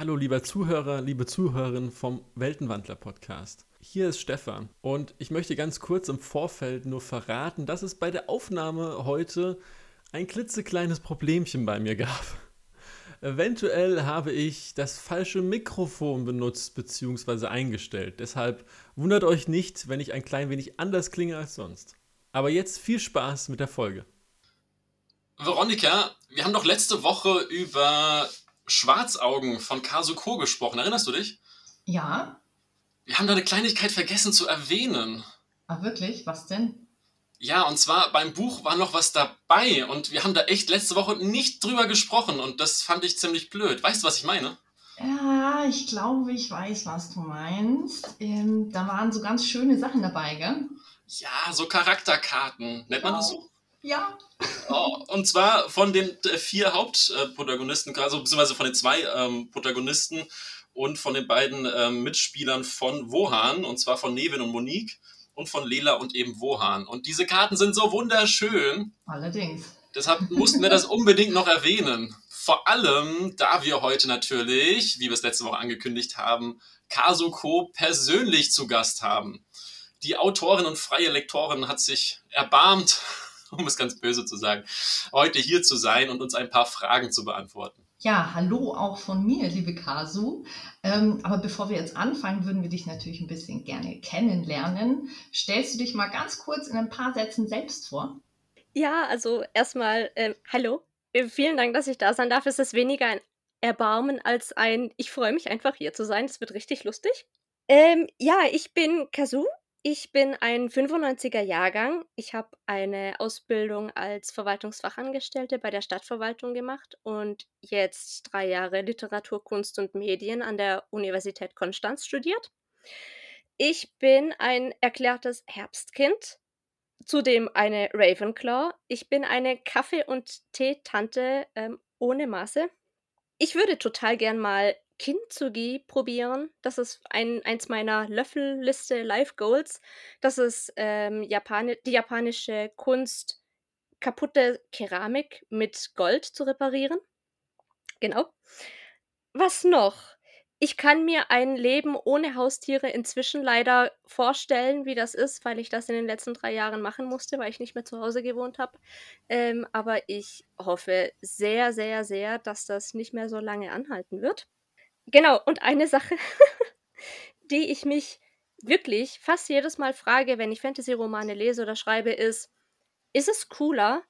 Hallo lieber Zuhörer, liebe Zuhörerin vom Weltenwandler Podcast. Hier ist Stefan und ich möchte ganz kurz im Vorfeld nur verraten, dass es bei der Aufnahme heute ein klitzekleines Problemchen bei mir gab. Eventuell habe ich das falsche Mikrofon benutzt bzw. eingestellt. Deshalb wundert euch nicht, wenn ich ein klein wenig anders klinge als sonst. Aber jetzt viel Spaß mit der Folge. Veronika, wir haben doch letzte Woche über Schwarzaugen von Kazuko gesprochen. Erinnerst du dich? Ja. Wir haben da eine Kleinigkeit vergessen zu erwähnen. Ah, wirklich? Was denn? Ja, und zwar beim Buch war noch was dabei und wir haben da echt letzte Woche nicht drüber gesprochen und das fand ich ziemlich blöd. Weißt du, was ich meine? Ja, ich glaube, ich weiß, was du meinst. Ähm, da waren so ganz schöne Sachen dabei, gell? Ja, so Charakterkarten. Nennt man das so? Ja. Oh, und zwar von den vier Hauptprotagonisten, also beziehungsweise von den zwei ähm, Protagonisten und von den beiden ähm, Mitspielern von Wohan, und zwar von Nevin und Monique und von Lela und eben Wohan. Und diese Karten sind so wunderschön. Allerdings. Deshalb mussten wir das unbedingt noch erwähnen. Vor allem, da wir heute natürlich, wie wir es letzte Woche angekündigt haben, Kazuko persönlich zu Gast haben. Die Autorin und freie Lektorin hat sich erbarmt um es ganz böse zu sagen, heute hier zu sein und uns ein paar Fragen zu beantworten. Ja, hallo auch von mir, liebe Kasu. Ähm, aber bevor wir jetzt anfangen, würden wir dich natürlich ein bisschen gerne kennenlernen. Stellst du dich mal ganz kurz in ein paar Sätzen selbst vor? Ja, also erstmal, ähm, hallo. Äh, vielen Dank, dass ich da sein darf. Es ist weniger ein Erbarmen als ein, ich freue mich einfach hier zu sein. Es wird richtig lustig. Ähm, ja, ich bin Kasu. Ich bin ein 95er Jahrgang. Ich habe eine Ausbildung als Verwaltungsfachangestellte bei der Stadtverwaltung gemacht und jetzt drei Jahre Literatur, Kunst und Medien an der Universität Konstanz studiert. Ich bin ein erklärtes Herbstkind, zudem eine Ravenclaw. Ich bin eine Kaffee- und Teetante ähm, ohne Maße. Ich würde total gern mal Kintsugi probieren. Das ist ein, eins meiner Löffelliste Life Goals. Das ist ähm, Japani die japanische Kunst, kaputte Keramik mit Gold zu reparieren. Genau. Was noch? Ich kann mir ein Leben ohne Haustiere inzwischen leider vorstellen, wie das ist, weil ich das in den letzten drei Jahren machen musste, weil ich nicht mehr zu Hause gewohnt habe. Ähm, aber ich hoffe sehr, sehr, sehr, dass das nicht mehr so lange anhalten wird. Genau, und eine Sache, die ich mich wirklich fast jedes Mal frage, wenn ich Fantasy-Romane lese oder schreibe, ist, ist es cooler,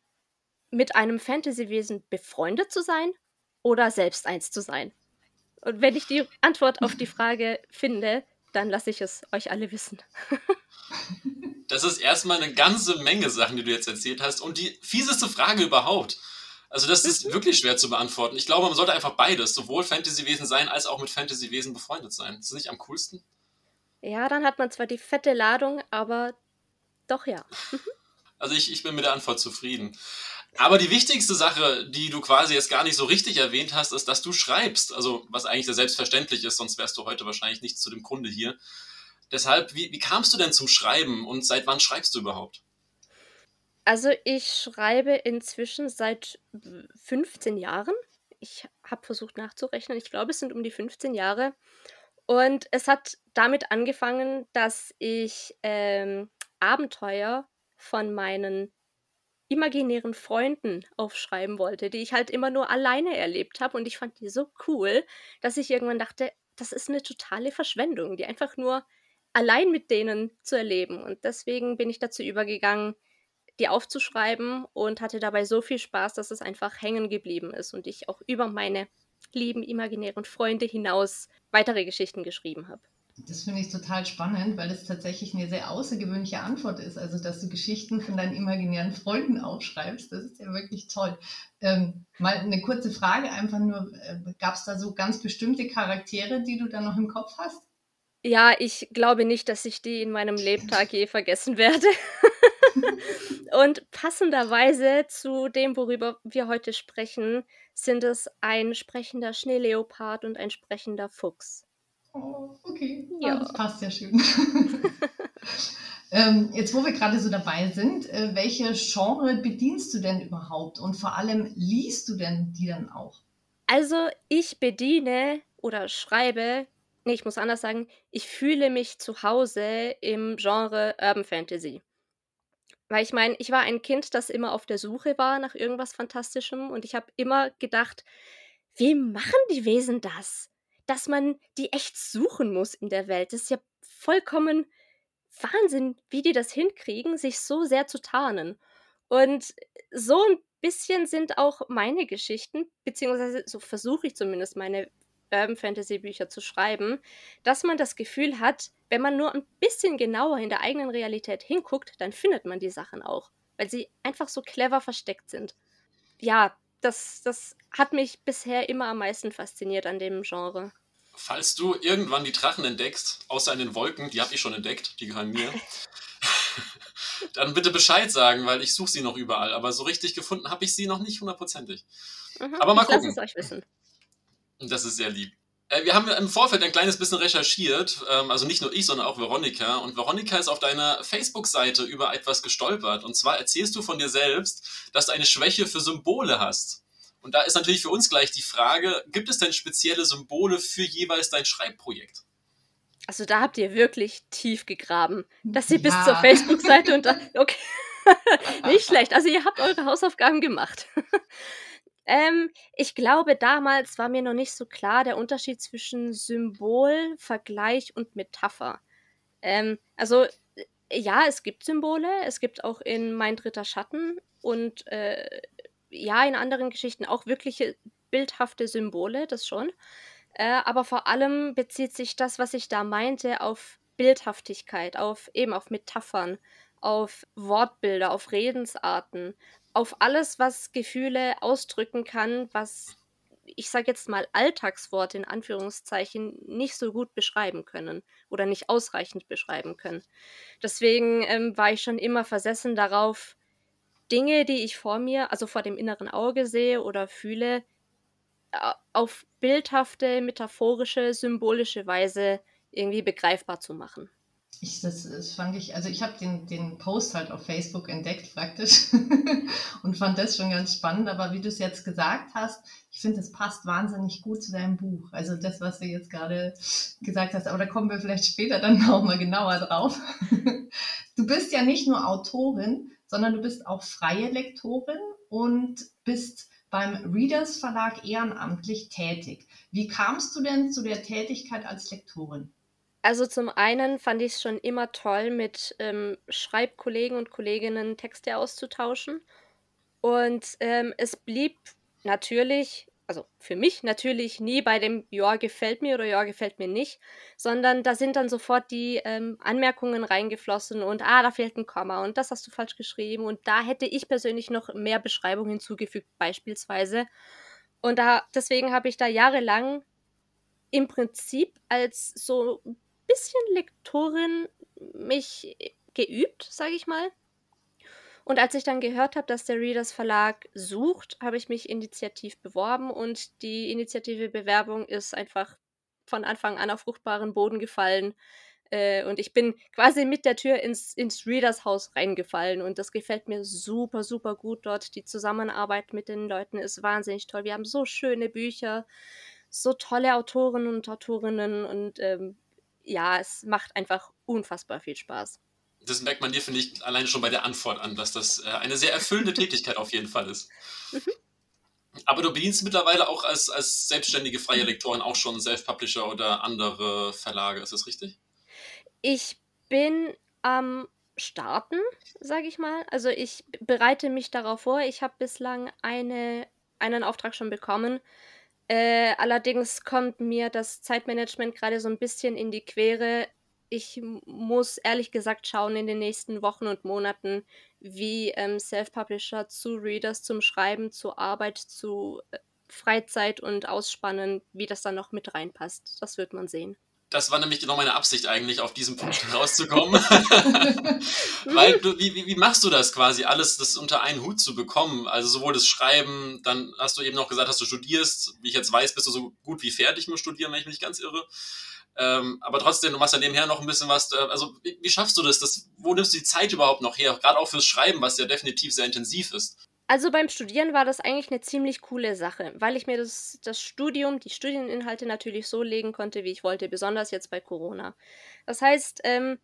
mit einem Fantasy-Wesen befreundet zu sein oder selbst eins zu sein? Und wenn ich die Antwort auf die Frage finde, dann lasse ich es euch alle wissen. das ist erstmal eine ganze Menge Sachen, die du jetzt erzählt hast. Und die fieseste Frage überhaupt. Also das ist mhm. wirklich schwer zu beantworten. Ich glaube, man sollte einfach beides, sowohl Fantasy-Wesen sein, als auch mit Fantasy-Wesen befreundet sein. Ist das nicht am coolsten? Ja, dann hat man zwar die fette Ladung, aber doch ja. also ich, ich bin mit der Antwort zufrieden. Aber die wichtigste Sache, die du quasi jetzt gar nicht so richtig erwähnt hast, ist, dass du schreibst. Also was eigentlich sehr selbstverständlich ist, sonst wärst du heute wahrscheinlich nicht zu dem Kunde hier. Deshalb, wie, wie kamst du denn zum Schreiben und seit wann schreibst du überhaupt? Also ich schreibe inzwischen seit 15 Jahren. Ich habe versucht nachzurechnen. Ich glaube, es sind um die 15 Jahre. Und es hat damit angefangen, dass ich ähm, Abenteuer von meinen imaginären Freunden aufschreiben wollte, die ich halt immer nur alleine erlebt habe. Und ich fand die so cool, dass ich irgendwann dachte, das ist eine totale Verschwendung, die einfach nur allein mit denen zu erleben. Und deswegen bin ich dazu übergegangen, die aufzuschreiben und hatte dabei so viel Spaß, dass es einfach hängen geblieben ist und ich auch über meine lieben imaginären Freunde hinaus weitere Geschichten geschrieben habe. Das finde ich total spannend, weil es tatsächlich eine sehr außergewöhnliche Antwort ist. Also, dass du Geschichten von deinen imaginären Freunden aufschreibst, das ist ja wirklich toll. Ähm, mal eine kurze Frage, einfach nur, äh, gab es da so ganz bestimmte Charaktere, die du da noch im Kopf hast? Ja, ich glaube nicht, dass ich die in meinem Lebtag je vergessen werde. Und passenderweise zu dem, worüber wir heute sprechen, sind es ein sprechender Schneeleopard und ein sprechender Fuchs. Oh, okay. Ja. das passt ja schön. ähm, jetzt, wo wir gerade so dabei sind, äh, welche Genre bedienst du denn überhaupt? Und vor allem, liest du denn die dann auch? Also, ich bediene oder schreibe, nee, ich muss anders sagen, ich fühle mich zu Hause im Genre Urban Fantasy. Weil ich meine, ich war ein Kind, das immer auf der Suche war nach irgendwas Fantastischem und ich habe immer gedacht, wie machen die Wesen das? Dass man die echt suchen muss in der Welt. Das ist ja vollkommen Wahnsinn, wie die das hinkriegen, sich so sehr zu tarnen. Und so ein bisschen sind auch meine Geschichten, beziehungsweise so versuche ich zumindest meine Urban Fantasy Bücher zu schreiben, dass man das Gefühl hat, wenn man nur ein bisschen genauer in der eigenen Realität hinguckt, dann findet man die Sachen auch, weil sie einfach so clever versteckt sind. Ja, das, das hat mich bisher immer am meisten fasziniert an dem Genre. Falls du irgendwann die Drachen entdeckst, außer in den Wolken, die habe ich schon entdeckt, die gehören mir, dann bitte Bescheid sagen, weil ich suche sie noch überall. Aber so richtig gefunden habe ich sie noch nicht hundertprozentig. Mhm, Aber mal ich gucken. Lass es euch wissen. Das ist sehr lieb. Äh, wir haben im Vorfeld ein kleines bisschen recherchiert, ähm, also nicht nur ich, sondern auch Veronika. Und Veronika ist auf deiner Facebook-Seite über etwas gestolpert. Und zwar erzählst du von dir selbst, dass du eine Schwäche für Symbole hast. Und da ist natürlich für uns gleich die Frage, gibt es denn spezielle Symbole für jeweils dein Schreibprojekt? Also da habt ihr wirklich tief gegraben, dass ihr ja. bis zur Facebook-Seite und da, okay, nicht schlecht. Also ihr habt eure Hausaufgaben gemacht. Ähm, ich glaube, damals war mir noch nicht so klar der Unterschied zwischen Symbol, Vergleich und Metapher. Ähm, also, äh, ja, es gibt Symbole, es gibt auch in Mein dritter Schatten und äh, ja, in anderen Geschichten auch wirkliche bildhafte Symbole, das schon. Äh, aber vor allem bezieht sich das, was ich da meinte, auf Bildhaftigkeit, auf eben auf Metaphern, auf Wortbilder, auf Redensarten, auf alles, was Gefühle ausdrücken kann, was ich sage jetzt mal Alltagsworte in Anführungszeichen nicht so gut beschreiben können oder nicht ausreichend beschreiben können. Deswegen ähm, war ich schon immer versessen darauf, Dinge, die ich vor mir, also vor dem inneren Auge sehe oder fühle, auf bildhafte, metaphorische, symbolische Weise irgendwie begreifbar zu machen. Ich, das, das fand ich, also ich habe den, den Post halt auf Facebook entdeckt praktisch und fand das schon ganz spannend. Aber wie du es jetzt gesagt hast, ich finde, das passt wahnsinnig gut zu deinem Buch. Also das, was du jetzt gerade gesagt hast, aber da kommen wir vielleicht später dann auch mal genauer drauf. Du bist ja nicht nur Autorin, sondern du bist auch freie Lektorin und bist beim Readers Verlag ehrenamtlich tätig. Wie kamst du denn zu der Tätigkeit als Lektorin? Also zum einen fand ich es schon immer toll, mit ähm, Schreibkollegen und Kolleginnen Texte auszutauschen. Und ähm, es blieb natürlich, also für mich natürlich nie bei dem Ja, gefällt mir oder Ja, gefällt mir nicht, sondern da sind dann sofort die ähm, Anmerkungen reingeflossen und ah, da fehlt ein Komma und das hast du falsch geschrieben und da hätte ich persönlich noch mehr Beschreibung hinzugefügt, beispielsweise. Und da, deswegen habe ich da jahrelang im Prinzip als so bisschen Lektorin mich geübt, sage ich mal. Und als ich dann gehört habe, dass der Readers Verlag sucht, habe ich mich initiativ beworben und die Initiative Bewerbung ist einfach von Anfang an auf fruchtbaren Boden gefallen. Äh, und ich bin quasi mit der Tür ins, ins Readers Haus reingefallen und das gefällt mir super, super gut dort. Die Zusammenarbeit mit den Leuten ist wahnsinnig toll. Wir haben so schöne Bücher, so tolle Autoren und Autorinnen und ähm, ja, es macht einfach unfassbar viel Spaß. Das merkt man dir, finde ich, alleine schon bei der Antwort an, dass das äh, eine sehr erfüllende Tätigkeit auf jeden Fall ist. Mhm. Aber du bedienst mittlerweile auch als, als selbstständige freie Lektorin auch schon Self-Publisher oder andere Verlage, ist das richtig? Ich bin am Starten, sage ich mal. Also ich bereite mich darauf vor. Ich habe bislang eine, einen Auftrag schon bekommen äh, allerdings kommt mir das Zeitmanagement gerade so ein bisschen in die Quere. Ich muss ehrlich gesagt schauen in den nächsten Wochen und Monaten, wie ähm, Self-Publisher zu Readers, zum Schreiben, zur Arbeit, zu äh, Freizeit und Ausspannen, wie das dann noch mit reinpasst. Das wird man sehen. Das war nämlich genau meine Absicht eigentlich, auf diesen Punkt rauszukommen. Weil du, wie, wie machst du das quasi, alles das unter einen Hut zu bekommen? Also sowohl das Schreiben, dann hast du eben noch gesagt, dass du studierst. Wie ich jetzt weiß, bist du so gut wie fertig mit Studieren, wenn ich mich nicht ganz irre. Ähm, aber trotzdem, du machst ja nebenher noch ein bisschen was. Äh, also wie, wie, schaffst du das? das? Wo nimmst du die Zeit überhaupt noch her? Gerade auch fürs Schreiben, was ja definitiv sehr intensiv ist. Also beim Studieren war das eigentlich eine ziemlich coole Sache, weil ich mir das, das Studium, die Studieninhalte natürlich so legen konnte, wie ich wollte, besonders jetzt bei Corona. Das heißt, ähm,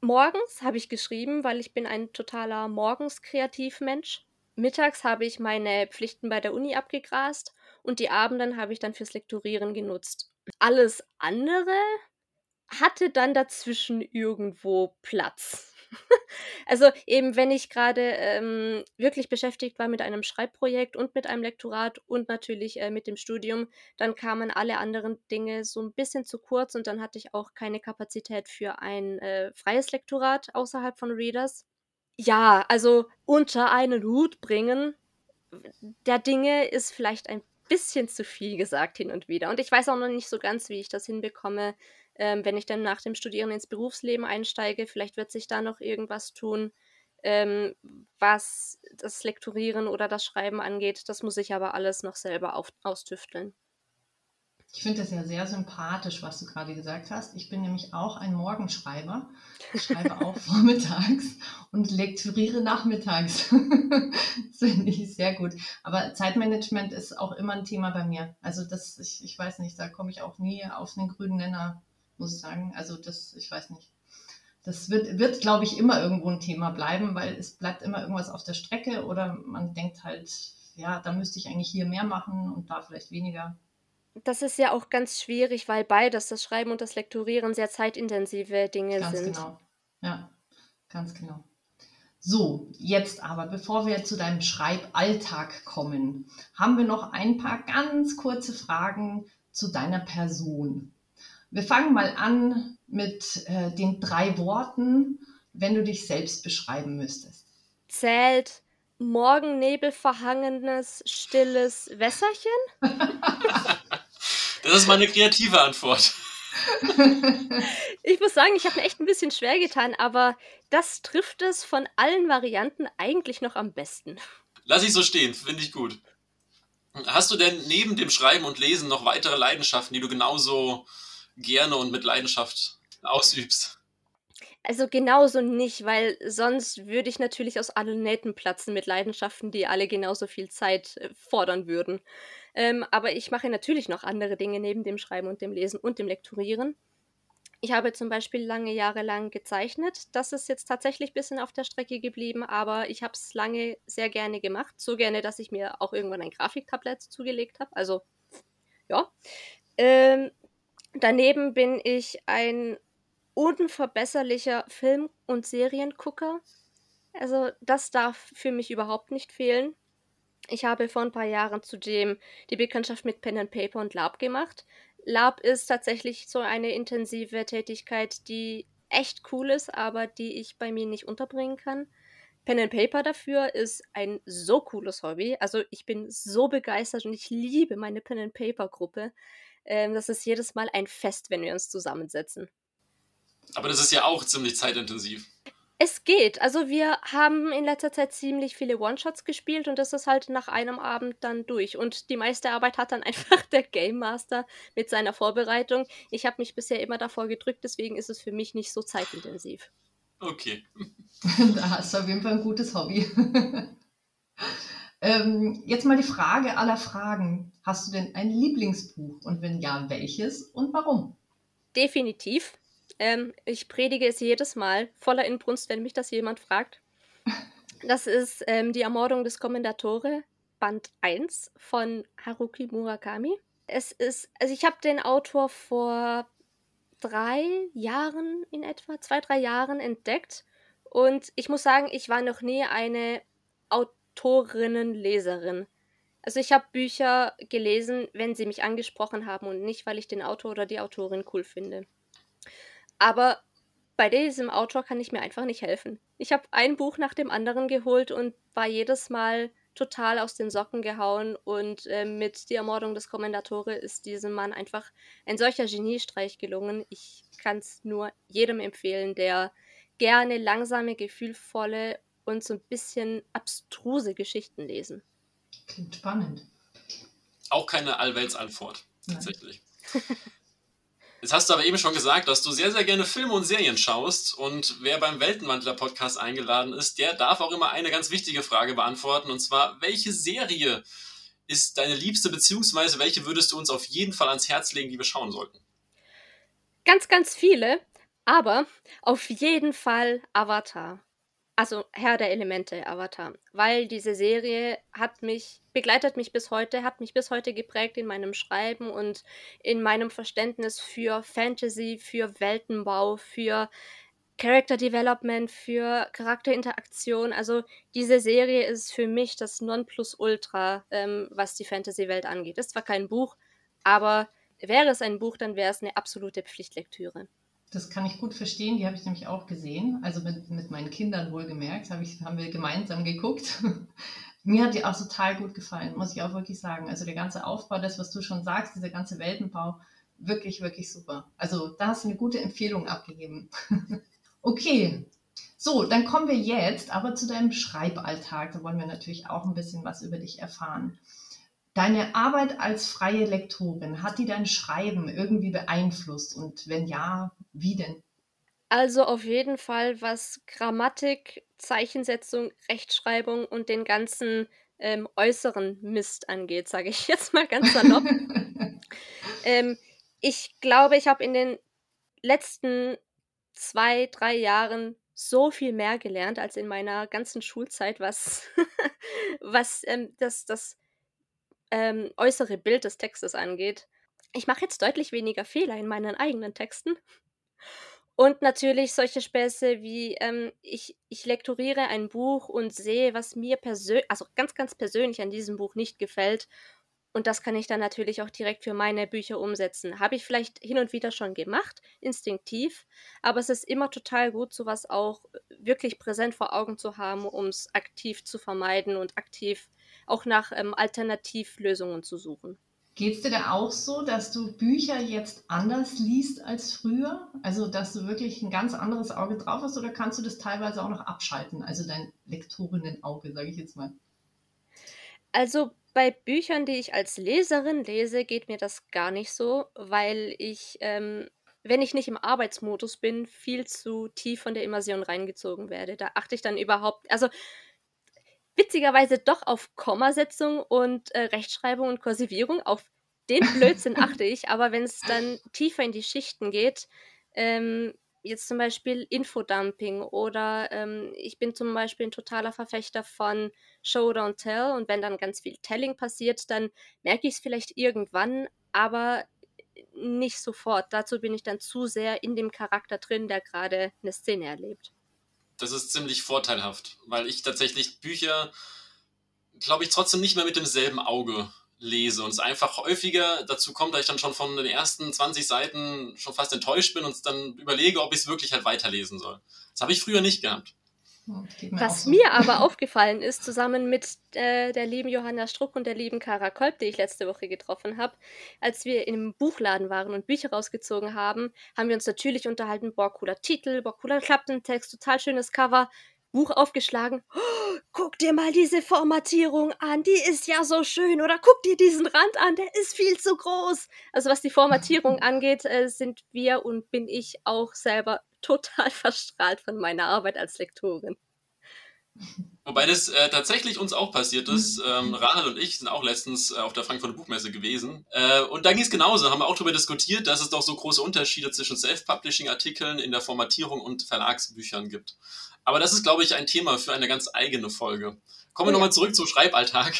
morgens habe ich geschrieben, weil ich bin ein totaler Morgens-Kreativmensch. Mittags habe ich meine Pflichten bei der Uni abgegrast und die Abenden habe ich dann fürs Lektorieren genutzt. Alles andere hatte dann dazwischen irgendwo Platz. also eben, wenn ich gerade ähm, wirklich beschäftigt war mit einem Schreibprojekt und mit einem Lektorat und natürlich äh, mit dem Studium, dann kamen alle anderen Dinge so ein bisschen zu kurz und dann hatte ich auch keine Kapazität für ein äh, freies Lektorat außerhalb von Readers. Ja, also unter einen Hut bringen der Dinge ist vielleicht ein bisschen zu viel gesagt hin und wieder. Und ich weiß auch noch nicht so ganz, wie ich das hinbekomme, ähm, wenn ich dann nach dem Studieren ins Berufsleben einsteige. Vielleicht wird sich da noch irgendwas tun, ähm, was das Lektorieren oder das Schreiben angeht. Das muss ich aber alles noch selber auf, austüfteln. Ich finde das ja sehr sympathisch, was du gerade gesagt hast. Ich bin nämlich auch ein Morgenschreiber. Ich schreibe auch vormittags und lektoriere nachmittags. das finde ich sehr gut. Aber Zeitmanagement ist auch immer ein Thema bei mir. Also das, ich, ich weiß nicht, da komme ich auch nie auf einen grünen Nenner, muss ich sagen. Also das, ich weiß nicht. Das wird, wird glaube ich, immer irgendwo ein Thema bleiben, weil es bleibt immer irgendwas auf der Strecke oder man denkt halt, ja, da müsste ich eigentlich hier mehr machen und da vielleicht weniger das ist ja auch ganz schwierig, weil beides, das Schreiben und das Lektorieren, sehr zeitintensive Dinge Ganz sind. genau. Ja, ganz genau. So, jetzt aber, bevor wir zu deinem Schreiballtag kommen, haben wir noch ein paar ganz kurze Fragen zu deiner Person. Wir fangen mal an mit äh, den drei Worten, wenn du dich selbst beschreiben müsstest. Zählt morgennebelverhangenes, stilles Wässerchen? Das ist meine kreative Antwort. ich muss sagen, ich habe mir echt ein bisschen schwer getan, aber das trifft es von allen Varianten eigentlich noch am besten. Lass ich so stehen, finde ich gut. Hast du denn neben dem Schreiben und Lesen noch weitere Leidenschaften, die du genauso gerne und mit Leidenschaft ausübst? Also genauso nicht, weil sonst würde ich natürlich aus allen Nähten platzen mit Leidenschaften, die alle genauso viel Zeit äh, fordern würden. Ähm, aber ich mache natürlich noch andere Dinge neben dem Schreiben und dem Lesen und dem Lektorieren. Ich habe zum Beispiel lange Jahre lang gezeichnet. Das ist jetzt tatsächlich ein bisschen auf der Strecke geblieben, aber ich habe es lange sehr gerne gemacht. So gerne, dass ich mir auch irgendwann ein Grafiktablett zugelegt habe. Also, ja. Ähm, daneben bin ich ein unverbesserlicher Film- und Seriengucker. Also, das darf für mich überhaupt nicht fehlen. Ich habe vor ein paar Jahren zudem die Bekanntschaft mit Pen and Paper und Lab gemacht. Lab ist tatsächlich so eine intensive Tätigkeit, die echt cool ist, aber die ich bei mir nicht unterbringen kann. Pen and Paper dafür ist ein so cooles Hobby. Also ich bin so begeistert und ich liebe meine Pen and Paper Gruppe. Ähm, das ist jedes Mal ein Fest, wenn wir uns zusammensetzen. Aber das ist ja auch ziemlich zeitintensiv. Es geht. Also wir haben in letzter Zeit ziemlich viele One-Shots gespielt und das ist halt nach einem Abend dann durch. Und die meiste Arbeit hat dann einfach der Game Master mit seiner Vorbereitung. Ich habe mich bisher immer davor gedrückt, deswegen ist es für mich nicht so zeitintensiv. Okay. da hast du auf jeden Fall ein gutes Hobby. ähm, jetzt mal die Frage aller Fragen. Hast du denn ein Lieblingsbuch? Und wenn ja, welches und warum? Definitiv. Ähm, ich predige es jedes Mal voller Inbrunst, wenn mich das jemand fragt. Das ist ähm, die Ermordung des Kommendatore, Band 1 von Haruki Murakami. Es ist, also ich habe den Autor vor drei Jahren in etwa, zwei, drei Jahren entdeckt. Und ich muss sagen, ich war noch nie eine Autorinnenleserin. Also ich habe Bücher gelesen, wenn sie mich angesprochen haben und nicht, weil ich den Autor oder die Autorin cool finde. Aber bei diesem Autor kann ich mir einfach nicht helfen. Ich habe ein Buch nach dem anderen geholt und war jedes Mal total aus den Socken gehauen und äh, mit Die Ermordung des Kommendatore ist diesem Mann einfach ein solcher Geniestreich gelungen. Ich kann es nur jedem empfehlen, der gerne langsame, gefühlvolle und so ein bisschen abstruse Geschichten lesen. Klingt spannend. Auch keine Allweltsantwort, tatsächlich. Jetzt hast du aber eben schon gesagt, dass du sehr, sehr gerne Filme und Serien schaust. Und wer beim Weltenwandler-Podcast eingeladen ist, der darf auch immer eine ganz wichtige Frage beantworten. Und zwar, welche Serie ist deine liebste, beziehungsweise welche würdest du uns auf jeden Fall ans Herz legen, die wir schauen sollten? Ganz, ganz viele, aber auf jeden Fall Avatar. Also Herr der Elemente, Avatar. Weil diese Serie hat mich, begleitet mich bis heute, hat mich bis heute geprägt in meinem Schreiben und in meinem Verständnis für Fantasy, für Weltenbau, für Character Development, für Charakterinteraktion. Also diese Serie ist für mich das Nonplusultra, ähm, was die Fantasy-Welt angeht. Ist zwar kein Buch, aber wäre es ein Buch, dann wäre es eine absolute Pflichtlektüre. Das kann ich gut verstehen, die habe ich nämlich auch gesehen. Also mit, mit meinen Kindern wohlgemerkt, hab ich, haben wir gemeinsam geguckt. Mir hat die auch total gut gefallen, muss ich auch wirklich sagen. Also der ganze Aufbau, das, was du schon sagst, dieser ganze Weltenbau, wirklich, wirklich super. Also da hast du eine gute Empfehlung abgegeben. okay, so, dann kommen wir jetzt aber zu deinem Schreiballtag. Da wollen wir natürlich auch ein bisschen was über dich erfahren. Deine Arbeit als freie Lektorin, hat die dein Schreiben irgendwie beeinflusst? Und wenn ja, wie denn? Also auf jeden Fall, was Grammatik, Zeichensetzung, Rechtschreibung und den ganzen ähm, äußeren Mist angeht, sage ich jetzt mal ganz salopp. ähm, ich glaube, ich habe in den letzten zwei, drei Jahren so viel mehr gelernt als in meiner ganzen Schulzeit, was, was ähm, das, das ähm, äußere Bild des Textes angeht. Ich mache jetzt deutlich weniger Fehler in meinen eigenen Texten. Und natürlich solche Späße wie ähm, ich, ich lektoriere ein Buch und sehe, was mir persönlich, also ganz, ganz persönlich an diesem Buch nicht gefällt. Und das kann ich dann natürlich auch direkt für meine Bücher umsetzen. Habe ich vielleicht hin und wieder schon gemacht, instinktiv, aber es ist immer total gut, sowas auch wirklich präsent vor Augen zu haben, um es aktiv zu vermeiden und aktiv auch nach ähm, Alternativlösungen zu suchen. Geht es dir da auch so, dass du Bücher jetzt anders liest als früher? Also, dass du wirklich ein ganz anderes Auge drauf hast oder kannst du das teilweise auch noch abschalten? Also dein Lektorinnenauge, sage ich jetzt mal. Also bei Büchern, die ich als Leserin lese, geht mir das gar nicht so, weil ich, ähm, wenn ich nicht im Arbeitsmodus bin, viel zu tief von der Immersion reingezogen werde. Da achte ich dann überhaupt, also witzigerweise doch auf Kommasetzung und äh, Rechtschreibung und Kursivierung. Auf den Blödsinn achte ich, aber wenn es dann tiefer in die Schichten geht, ähm, jetzt zum Beispiel Infodumping oder ähm, ich bin zum Beispiel ein totaler Verfechter von Show, Don't Tell und wenn dann ganz viel Telling passiert, dann merke ich es vielleicht irgendwann, aber nicht sofort. Dazu bin ich dann zu sehr in dem Charakter drin, der gerade eine Szene erlebt das ist ziemlich vorteilhaft, weil ich tatsächlich Bücher, glaube ich, trotzdem nicht mehr mit demselben Auge lese und es einfach häufiger dazu kommt, dass ich dann schon von den ersten 20 Seiten schon fast enttäuscht bin und dann überlege, ob ich es wirklich halt weiterlesen soll. Das habe ich früher nicht gehabt. Was so. mir aber aufgefallen ist, zusammen mit äh, der lieben Johanna Struck und der lieben Kara Kolb, die ich letzte Woche getroffen habe, als wir im Buchladen waren und Bücher rausgezogen haben, haben wir uns natürlich unterhalten, boah, cooler Titel, boah, cooler Klappentext, total schönes Cover, Buch aufgeschlagen. Oh, guck dir mal diese Formatierung an, die ist ja so schön. Oder guck dir diesen Rand an, der ist viel zu groß. Also was die Formatierung angeht, äh, sind wir und bin ich auch selber total verstrahlt von meiner Arbeit als Lektorin. Wobei das äh, tatsächlich uns auch passiert ist. Ähm, Rahel und ich sind auch letztens äh, auf der Frankfurter Buchmesse gewesen. Äh, und da ging es genauso. Haben wir auch darüber diskutiert, dass es doch so große Unterschiede zwischen Self-Publishing-Artikeln in der Formatierung und Verlagsbüchern gibt. Aber das ist, glaube ich, ein Thema für eine ganz eigene Folge. Kommen wir oh, nochmal zurück zum Schreiballtag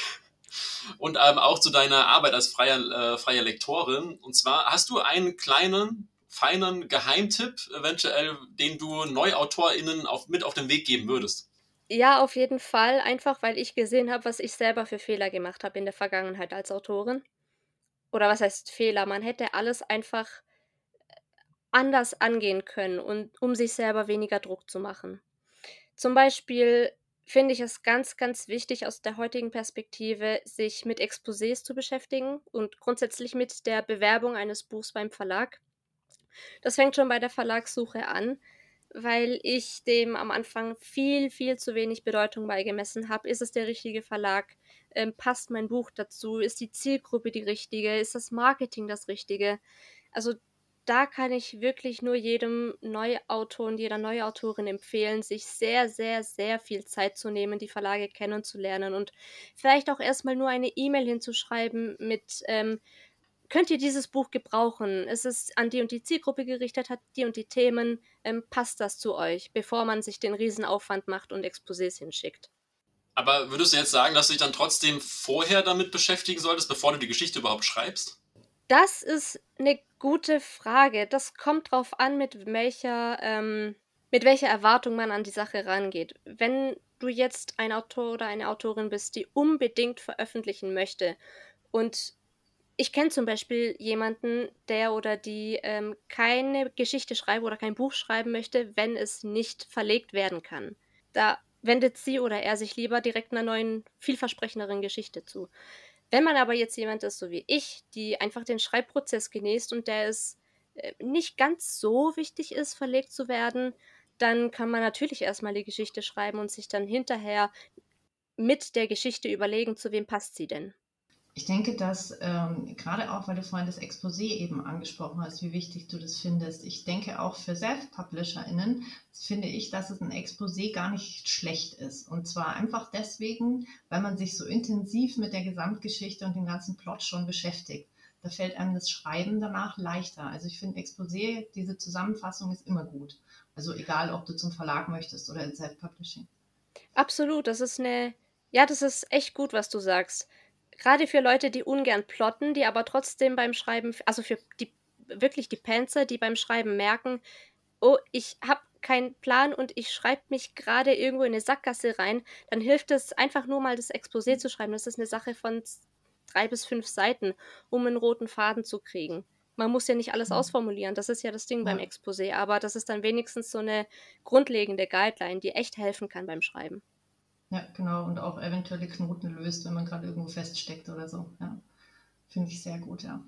und ähm, auch zu deiner Arbeit als freier, äh, freier Lektorin. Und zwar hast du einen kleinen feinen Geheimtipp, eventuell, den du NeuautorInnen auf, mit auf den Weg geben würdest? Ja, auf jeden Fall. Einfach, weil ich gesehen habe, was ich selber für Fehler gemacht habe in der Vergangenheit als Autorin. Oder was heißt Fehler? Man hätte alles einfach anders angehen können, und, um sich selber weniger Druck zu machen. Zum Beispiel finde ich es ganz, ganz wichtig aus der heutigen Perspektive, sich mit Exposés zu beschäftigen und grundsätzlich mit der Bewerbung eines Buchs beim Verlag. Das fängt schon bei der Verlagssuche an, weil ich dem am Anfang viel, viel zu wenig Bedeutung beigemessen habe. Ist es der richtige Verlag? Ähm, passt mein Buch dazu? Ist die Zielgruppe die richtige? Ist das Marketing das richtige? Also da kann ich wirklich nur jedem Neuautor und jeder Neuautorin empfehlen, sich sehr, sehr, sehr viel Zeit zu nehmen, die Verlage kennenzulernen und vielleicht auch erstmal nur eine E-Mail hinzuschreiben mit, ähm, könnt ihr dieses Buch gebrauchen? Es ist an die und die Zielgruppe gerichtet, hat die und die Themen, ähm, passt das zu euch, bevor man sich den Riesenaufwand macht und Exposés hinschickt. Aber würdest du jetzt sagen, dass du dich dann trotzdem vorher damit beschäftigen solltest, bevor du die Geschichte überhaupt schreibst? Das ist eine gute Frage. Das kommt drauf an, mit welcher, ähm, mit welcher Erwartung man an die Sache rangeht. Wenn du jetzt ein Autor oder eine Autorin bist, die unbedingt veröffentlichen möchte und ich kenne zum Beispiel jemanden, der oder die ähm, keine Geschichte schreiben oder kein Buch schreiben möchte, wenn es nicht verlegt werden kann. Da wendet sie oder er sich lieber direkt einer neuen, vielversprechenderen Geschichte zu. Wenn man aber jetzt jemand ist, so wie ich, die einfach den Schreibprozess genießt und der es äh, nicht ganz so wichtig ist, verlegt zu werden, dann kann man natürlich erstmal die Geschichte schreiben und sich dann hinterher mit der Geschichte überlegen, zu wem passt sie denn. Ich denke, dass ähm, gerade auch, weil du vorhin das Exposé eben angesprochen hast, wie wichtig du das findest. Ich denke auch für Self-PublisherInnen finde ich, dass es ein Exposé gar nicht schlecht ist. Und zwar einfach deswegen, weil man sich so intensiv mit der Gesamtgeschichte und dem ganzen Plot schon beschäftigt. Da fällt einem das Schreiben danach leichter. Also ich finde Exposé, diese Zusammenfassung ist immer gut. Also egal, ob du zum Verlag möchtest oder in Self-Publishing. Absolut, das ist eine, ja, das ist echt gut, was du sagst gerade für Leute, die ungern plotten, die aber trotzdem beim Schreiben, also für die wirklich die Panzer, die beim Schreiben merken, oh, ich habe keinen Plan und ich schreibe mich gerade irgendwo in eine Sackgasse rein, dann hilft es einfach nur mal das Exposé zu schreiben. Das ist eine Sache von drei bis fünf Seiten, um einen roten Faden zu kriegen. Man muss ja nicht alles mhm. ausformulieren, das ist ja das Ding ja. beim Exposé, aber das ist dann wenigstens so eine grundlegende Guideline, die echt helfen kann beim Schreiben. Ja, genau. Und auch eventuelle Knoten löst, wenn man gerade irgendwo feststeckt oder so. Ja, finde ich sehr gut, ja.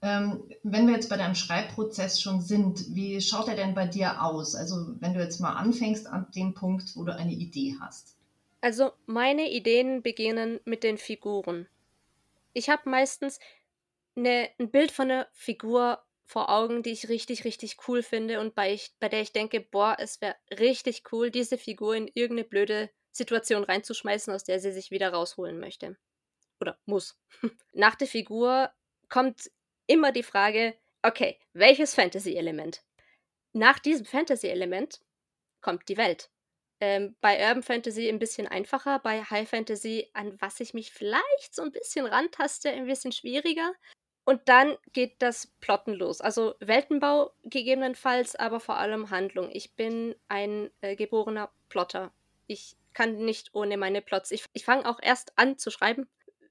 Ähm, wenn wir jetzt bei deinem Schreibprozess schon sind, wie schaut er denn bei dir aus? Also wenn du jetzt mal anfängst an dem Punkt, wo du eine Idee hast. Also meine Ideen beginnen mit den Figuren. Ich habe meistens eine, ein Bild von einer Figur vor Augen, die ich richtig, richtig cool finde und bei, ich, bei der ich denke, boah, es wäre richtig cool, diese Figur in irgendeine blöde Situation reinzuschmeißen, aus der sie sich wieder rausholen möchte. Oder muss. Nach der Figur kommt immer die Frage, okay, welches Fantasy-Element? Nach diesem Fantasy-Element kommt die Welt. Ähm, bei Urban Fantasy ein bisschen einfacher, bei High Fantasy, an was ich mich vielleicht so ein bisschen rantaste, ein bisschen schwieriger. Und dann geht das Plotten los. Also Weltenbau gegebenenfalls, aber vor allem Handlung. Ich bin ein äh, geborener Plotter. Ich kann nicht ohne meine Plots. Ich, ich fange auch erst an zu schreiben,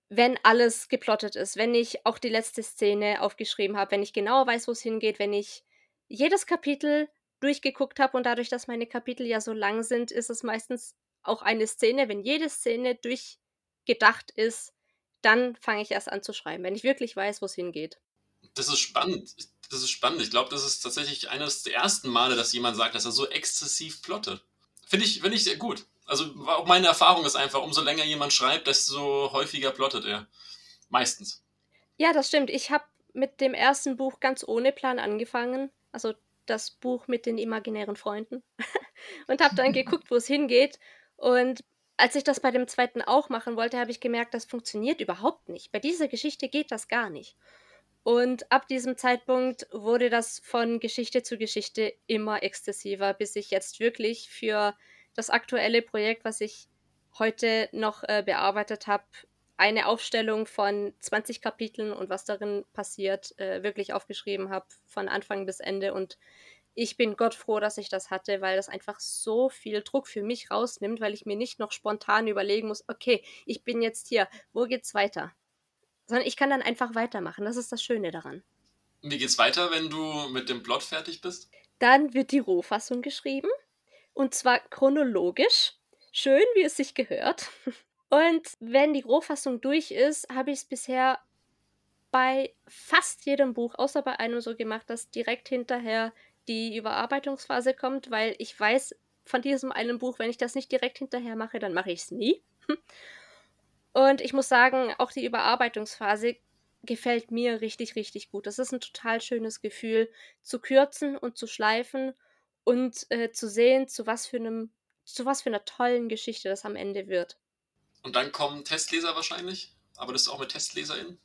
wenn alles geplottet ist, wenn ich auch die letzte Szene aufgeschrieben habe, wenn ich genauer weiß, wo es hingeht, wenn ich jedes Kapitel durchgeguckt habe und dadurch, dass meine Kapitel ja so lang sind, ist es meistens auch eine Szene. Wenn jede Szene durchgedacht ist, dann fange ich erst an zu schreiben, wenn ich wirklich weiß, wo es hingeht. Das ist spannend. Das ist spannend. Ich glaube, das ist tatsächlich eines der ersten Male, dass jemand sagt, dass er so exzessiv plottet. Finde ich, find ich sehr gut. Also meine Erfahrung ist einfach, umso länger jemand schreibt, desto häufiger plottet er. Meistens. Ja, das stimmt. Ich habe mit dem ersten Buch ganz ohne Plan angefangen. Also das Buch mit den imaginären Freunden. und habe dann geguckt, wo es hingeht. Und als ich das bei dem zweiten auch machen wollte, habe ich gemerkt, das funktioniert überhaupt nicht. Bei dieser Geschichte geht das gar nicht. Und ab diesem Zeitpunkt wurde das von Geschichte zu Geschichte immer exzessiver, bis ich jetzt wirklich für das aktuelle Projekt, was ich heute noch äh, bearbeitet habe, eine Aufstellung von 20 Kapiteln und was darin passiert, äh, wirklich aufgeschrieben habe, von Anfang bis Ende. Und ich bin Gott froh, dass ich das hatte, weil das einfach so viel Druck für mich rausnimmt, weil ich mir nicht noch spontan überlegen muss, okay, ich bin jetzt hier, wo geht's weiter? Sondern ich kann dann einfach weitermachen. Das ist das Schöne daran. Wie geht's weiter, wenn du mit dem Plot fertig bist? Dann wird die Rohfassung geschrieben. Und zwar chronologisch. Schön, wie es sich gehört. Und wenn die Rohfassung durch ist, habe ich es bisher bei fast jedem Buch, außer bei einem so gemacht, dass direkt hinterher die Überarbeitungsphase kommt, weil ich weiß von diesem einen Buch, wenn ich das nicht direkt hinterher mache, dann mache ich es nie. Und ich muss sagen, auch die Überarbeitungsphase gefällt mir richtig, richtig gut. Das ist ein total schönes Gefühl, zu kürzen und zu schleifen und äh, zu sehen, zu was für einem, zu was für einer tollen Geschichte das am Ende wird. Und dann kommen Testleser wahrscheinlich? Aber das ist auch mit TestleserInnen?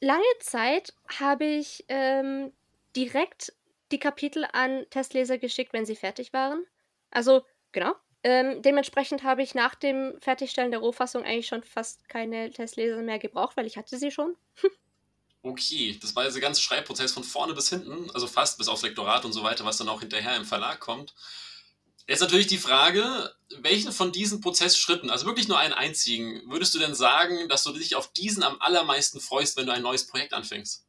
Lange Zeit habe ich ähm, direkt die Kapitel an Testleser geschickt, wenn sie fertig waren. Also, genau. Ähm, dementsprechend habe ich nach dem Fertigstellen der Rohfassung eigentlich schon fast keine Testleser mehr gebraucht, weil ich hatte sie schon. okay, das war der ganze Schreibprozess von vorne bis hinten, also fast bis aufs Lektorat und so weiter, was dann auch hinterher im Verlag kommt. Jetzt natürlich die Frage, welchen von diesen Prozessschritten, also wirklich nur einen einzigen, würdest du denn sagen, dass du dich auf diesen am allermeisten freust, wenn du ein neues Projekt anfängst?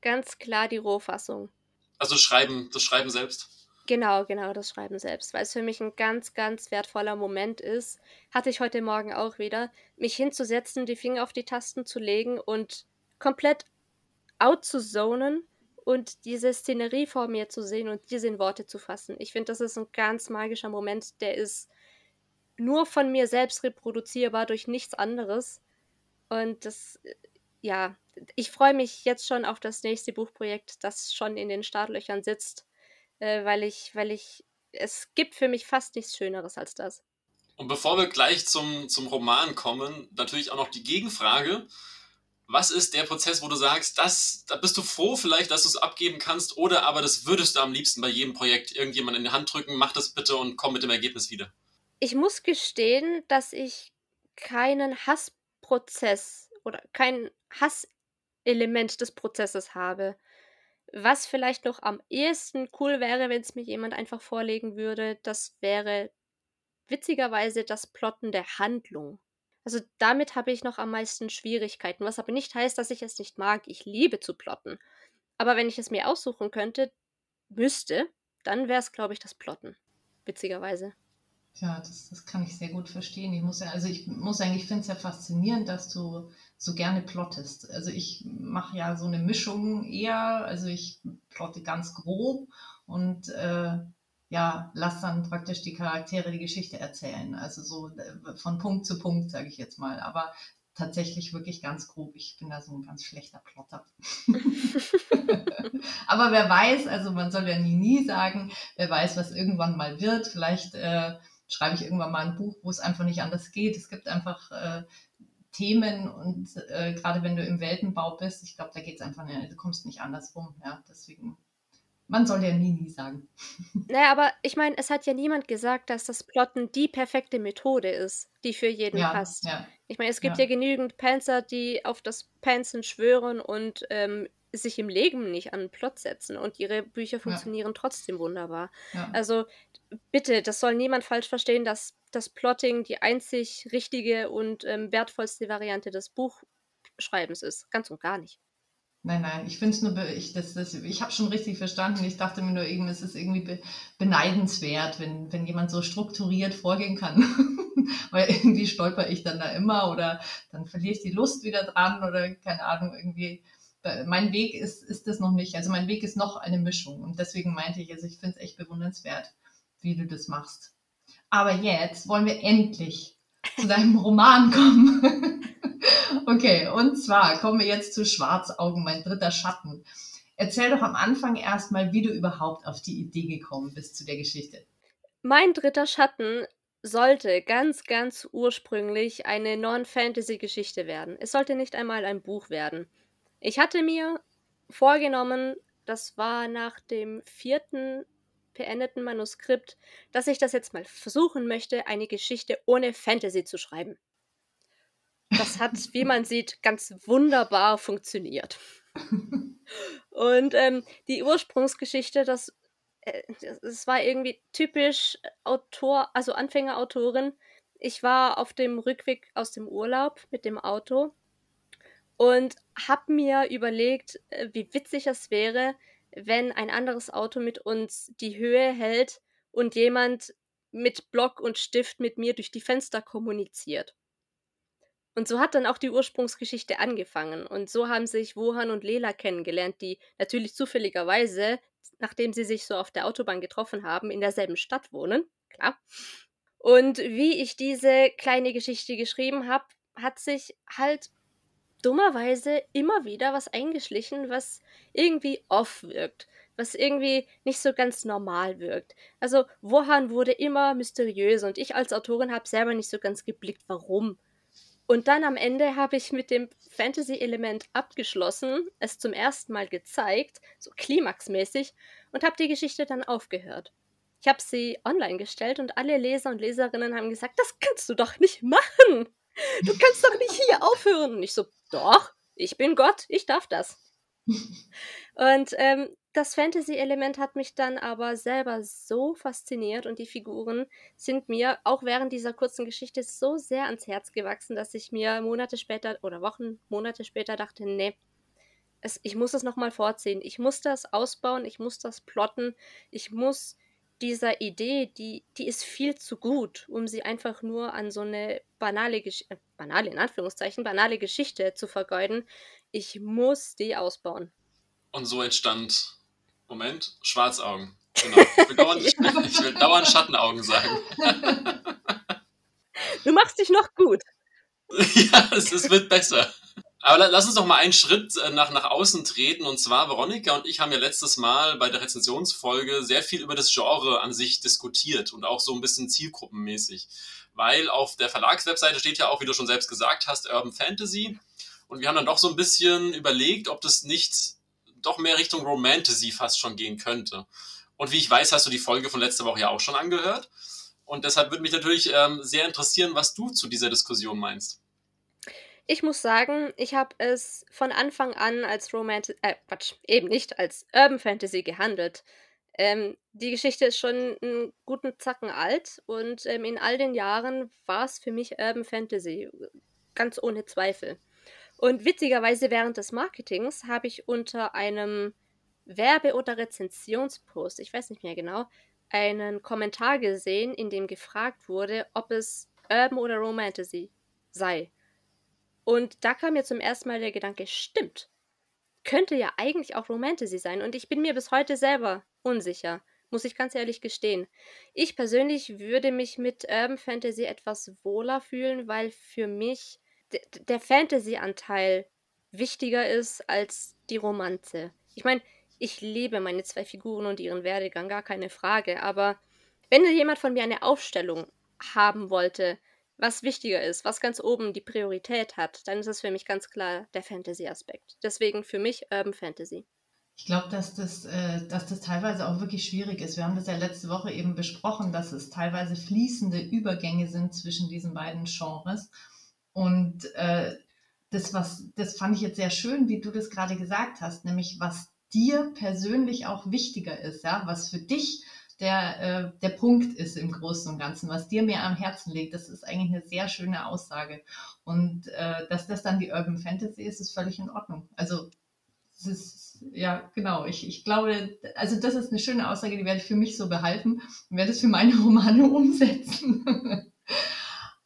Ganz klar die Rohfassung. Also Schreiben, das Schreiben selbst. Genau, genau, das Schreiben selbst, weil es für mich ein ganz, ganz wertvoller Moment ist. Hatte ich heute Morgen auch wieder, mich hinzusetzen, die Finger auf die Tasten zu legen und komplett out zu zonen und diese Szenerie vor mir zu sehen und diese in Worte zu fassen. Ich finde, das ist ein ganz magischer Moment, der ist nur von mir selbst reproduzierbar durch nichts anderes. Und das, ja, ich freue mich jetzt schon auf das nächste Buchprojekt, das schon in den Startlöchern sitzt äh, weil ich, weil ich, es gibt für mich fast nichts Schöneres als das. Und bevor wir gleich zum, zum Roman kommen, natürlich auch noch die Gegenfrage. Was ist der Prozess, wo du sagst, das, da bist du froh vielleicht, dass du es abgeben kannst, oder aber das würdest du am liebsten bei jedem Projekt irgendjemand in die Hand drücken, mach das bitte und komm mit dem Ergebnis wieder? Ich muss gestehen, dass ich keinen Hassprozess oder kein Hasselement des Prozesses habe. Was vielleicht noch am ehesten cool wäre, wenn es mir jemand einfach vorlegen würde, das wäre witzigerweise das Plotten der Handlung. Also damit habe ich noch am meisten Schwierigkeiten, was aber nicht heißt, dass ich es nicht mag. Ich liebe zu plotten. Aber wenn ich es mir aussuchen könnte, müsste, dann wäre es, glaube ich, das Plotten. Witzigerweise. Ja, das, das kann ich sehr gut verstehen. Ich muss ja, also ich muss sagen, ich finde es ja faszinierend, dass du so gerne plottest. Also ich mache ja so eine Mischung eher, also ich plotte ganz grob und äh, ja, lass dann praktisch die Charaktere die Geschichte erzählen. Also so äh, von Punkt zu Punkt, sage ich jetzt mal. Aber tatsächlich wirklich ganz grob. Ich bin da so ein ganz schlechter Plotter. Aber wer weiß, also man soll ja nie, nie sagen, wer weiß, was irgendwann mal wird. Vielleicht äh, schreibe ich irgendwann mal ein Buch, wo es einfach nicht anders geht. Es gibt einfach äh, Themen und äh, gerade wenn du im Weltenbau bist, ich glaube, da geht es einfach nicht, du kommst nicht anders rum. Ja, deswegen, man soll ja nie, nie sagen. Naja, aber ich meine, es hat ja niemand gesagt, dass das Plotten die perfekte Methode ist, die für jeden ja, passt. Ja. Ich meine, es gibt ja. ja genügend Panzer, die auf das Panzen schwören und ähm, sich im Leben nicht an den Plot setzen und ihre Bücher funktionieren trotzdem wunderbar. Also bitte, das soll niemand falsch verstehen, dass das Plotting die einzig richtige und ähm, wertvollste Variante des Buchschreibens ist. Ganz und gar nicht. Nein, nein, ich finde es nur, ich, das, das, ich habe schon richtig verstanden. Ich dachte mir nur, es ist irgendwie be, beneidenswert, wenn, wenn jemand so strukturiert vorgehen kann. Weil irgendwie stolper ich dann da immer oder dann verliere ich die Lust wieder dran oder keine Ahnung, irgendwie mein Weg ist, ist das noch nicht. Also mein Weg ist noch eine Mischung. Und deswegen meinte ich, also ich finde es echt bewundernswert, wie du das machst. Aber jetzt wollen wir endlich zu deinem Roman kommen. okay, und zwar kommen wir jetzt zu Schwarzaugen, mein dritter Schatten. Erzähl doch am Anfang erstmal, wie du überhaupt auf die Idee gekommen bist zu der Geschichte. Mein dritter Schatten sollte ganz, ganz ursprünglich eine Non-Fantasy-Geschichte werden. Es sollte nicht einmal ein Buch werden. Ich hatte mir vorgenommen, das war nach dem vierten beendeten Manuskript, dass ich das jetzt mal versuchen möchte, eine Geschichte ohne Fantasy zu schreiben. Das hat, wie man sieht, ganz wunderbar funktioniert. Und ähm, die Ursprungsgeschichte, das, äh, das war irgendwie typisch Autor, also Anfängerautorin. Ich war auf dem Rückweg aus dem Urlaub mit dem Auto und habe mir überlegt, äh, wie witzig es wäre, wenn ein anderes Auto mit uns die Höhe hält und jemand mit Block und Stift mit mir durch die Fenster kommuniziert. Und so hat dann auch die Ursprungsgeschichte angefangen. Und so haben sich Wohan und Lela kennengelernt, die natürlich zufälligerweise, nachdem sie sich so auf der Autobahn getroffen haben, in derselben Stadt wohnen. Klar. Und wie ich diese kleine Geschichte geschrieben habe, hat sich halt dummerweise immer wieder was eingeschlichen, was irgendwie off wirkt, was irgendwie nicht so ganz normal wirkt. Also Wohan wurde immer mysteriöser und ich als Autorin habe selber nicht so ganz geblickt, warum. Und dann am Ende habe ich mit dem Fantasy-Element abgeschlossen, es zum ersten Mal gezeigt, so klimaxmäßig, und habe die Geschichte dann aufgehört. Ich habe sie online gestellt und alle Leser und Leserinnen haben gesagt, das kannst du doch nicht machen. Du kannst doch nicht hier aufhören. Und ich so, doch, ich bin Gott, ich darf das. und ähm, das Fantasy-Element hat mich dann aber selber so fasziniert und die Figuren sind mir auch während dieser kurzen Geschichte so sehr ans Herz gewachsen, dass ich mir Monate später oder Wochen, Monate später dachte, nee, es, ich muss es nochmal vorziehen. Ich muss das ausbauen, ich muss das plotten, ich muss dieser Idee, die, die ist viel zu gut, um sie einfach nur an so eine banale, äh, banale in Anführungszeichen, banale Geschichte zu vergeuden. Ich muss die ausbauen. Und so entstand Moment, Schwarzaugen. Genau. Ich will dauernd, ich will dauernd Schattenaugen sagen. Du machst dich noch gut. ja, es, es wird besser. Aber lass uns doch mal einen Schritt äh, nach, nach außen treten. Und zwar, Veronika und ich haben ja letztes Mal bei der Rezensionsfolge sehr viel über das Genre an sich diskutiert und auch so ein bisschen zielgruppenmäßig. Weil auf der Verlagswebseite steht ja auch, wie du schon selbst gesagt hast, Urban Fantasy. Und wir haben dann doch so ein bisschen überlegt, ob das nicht doch mehr Richtung Romantasy fast schon gehen könnte. Und wie ich weiß, hast du die Folge von letzter Woche ja auch schon angehört. Und deshalb würde mich natürlich ähm, sehr interessieren, was du zu dieser Diskussion meinst. Ich muss sagen, ich habe es von Anfang an als Romantic, äh, Quatsch, eben nicht als Urban Fantasy gehandelt. Ähm, die Geschichte ist schon einen guten Zacken alt und ähm, in all den Jahren war es für mich Urban Fantasy, ganz ohne Zweifel. Und witzigerweise während des Marketings habe ich unter einem Werbe- oder Rezensionspost, ich weiß nicht mehr genau, einen Kommentar gesehen, in dem gefragt wurde, ob es Urban oder Romantasy sei. Und da kam mir zum ersten Mal der Gedanke, stimmt, könnte ja eigentlich auch Romantasy sein. Und ich bin mir bis heute selber unsicher, muss ich ganz ehrlich gestehen. Ich persönlich würde mich mit Urban Fantasy etwas wohler fühlen, weil für mich der Fantasy-Anteil wichtiger ist als die Romanze. Ich meine, ich liebe meine zwei Figuren und ihren Werdegang, gar keine Frage, aber wenn jemand von mir eine Aufstellung haben wollte, was wichtiger ist, was ganz oben die Priorität hat, dann ist es für mich ganz klar der Fantasy-Aspekt. Deswegen für mich Urban Fantasy. Ich glaube, dass das, äh, dass das teilweise auch wirklich schwierig ist. Wir haben das ja letzte Woche eben besprochen, dass es teilweise fließende Übergänge sind zwischen diesen beiden Genres. Und äh, das, was, das fand ich jetzt sehr schön, wie du das gerade gesagt hast, nämlich was dir persönlich auch wichtiger ist, ja, was für dich der, äh, der Punkt ist im Großen und Ganzen, was dir mehr am Herzen liegt. Das ist eigentlich eine sehr schöne Aussage. Und äh, dass das dann die Urban Fantasy ist, ist völlig in Ordnung. Also es ist, ja, genau. Ich, ich glaube, also das ist eine schöne Aussage, die werde ich für mich so behalten und werde es für meine Romane umsetzen.